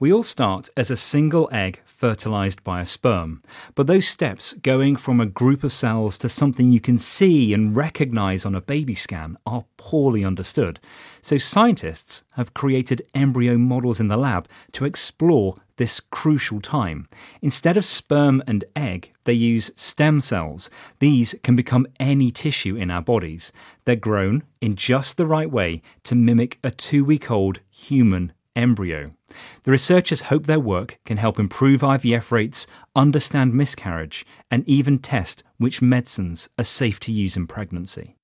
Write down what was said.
We all start as a single egg fertilized by a sperm, but those steps going from a group of cells to something you can see and recognize on a baby scan are poorly understood. So scientists have created embryo models in the lab to explore this crucial time. Instead of sperm and egg, they use stem cells. These can become any tissue in our bodies. They're grown in just the right way to mimic a two week old human embryo. The researchers hope their work can help improve IVF rates, understand miscarriage, and even test which medicines are safe to use in pregnancy.